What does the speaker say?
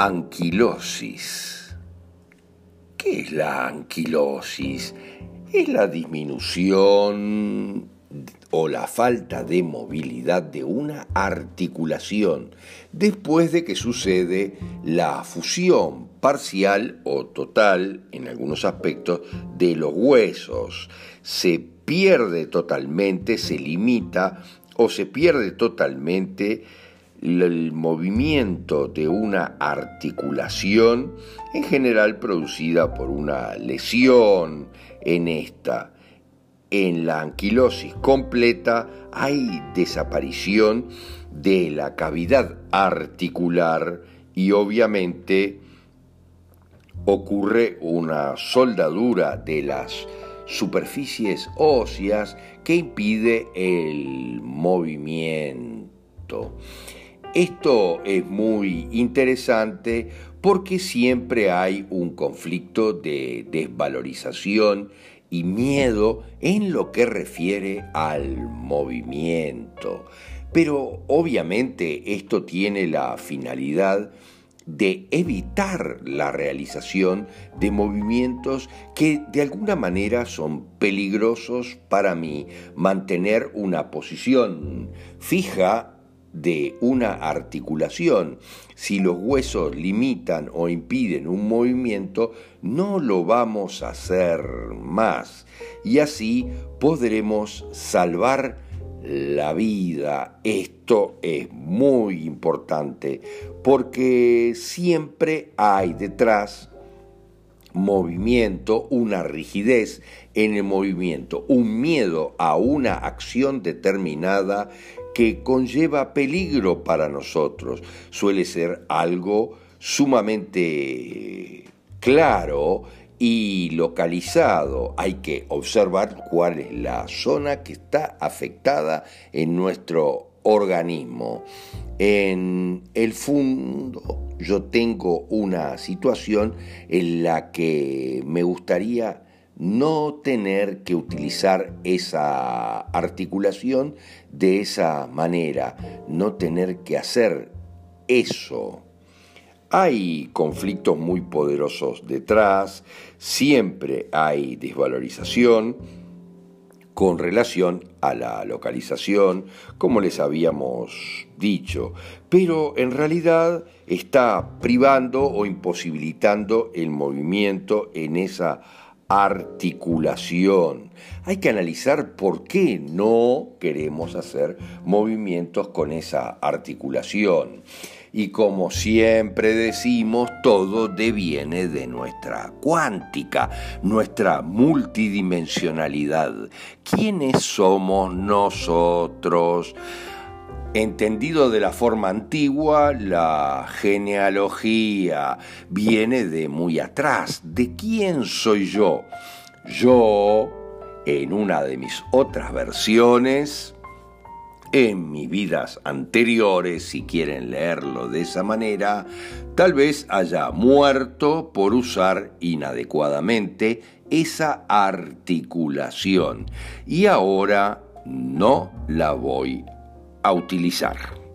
Anquilosis. ¿Qué es la anquilosis? Es la disminución o la falta de movilidad de una articulación después de que sucede la fusión parcial o total, en algunos aspectos, de los huesos. Se pierde totalmente, se limita o se pierde totalmente el movimiento de una articulación, en general producida por una lesión en esta. En la anquilosis completa hay desaparición de la cavidad articular y obviamente ocurre una soldadura de las superficies óseas que impide el movimiento. Esto es muy interesante porque siempre hay un conflicto de desvalorización y miedo en lo que refiere al movimiento. Pero obviamente esto tiene la finalidad de evitar la realización de movimientos que de alguna manera son peligrosos para mí. Mantener una posición fija de una articulación. Si los huesos limitan o impiden un movimiento, no lo vamos a hacer más. Y así podremos salvar la vida. Esto es muy importante porque siempre hay detrás movimiento, una rigidez en el movimiento, un miedo a una acción determinada que conlleva peligro para nosotros. Suele ser algo sumamente claro y localizado. Hay que observar cuál es la zona que está afectada en nuestro organismo. En el fondo yo tengo una situación en la que me gustaría no tener que utilizar esa articulación de esa manera, no tener que hacer eso. Hay conflictos muy poderosos detrás, siempre hay desvalorización con relación a la localización, como les habíamos dicho, pero en realidad está privando o imposibilitando el movimiento en esa articulación. Hay que analizar por qué no queremos hacer movimientos con esa articulación. Y como siempre decimos, todo deviene de nuestra cuántica, nuestra multidimensionalidad. ¿Quiénes somos nosotros? Entendido de la forma antigua, la genealogía viene de muy atrás. ¿De quién soy yo? Yo, en una de mis otras versiones, en mis vidas anteriores, si quieren leerlo de esa manera, tal vez haya muerto por usar inadecuadamente esa articulación y ahora no la voy a utilizar.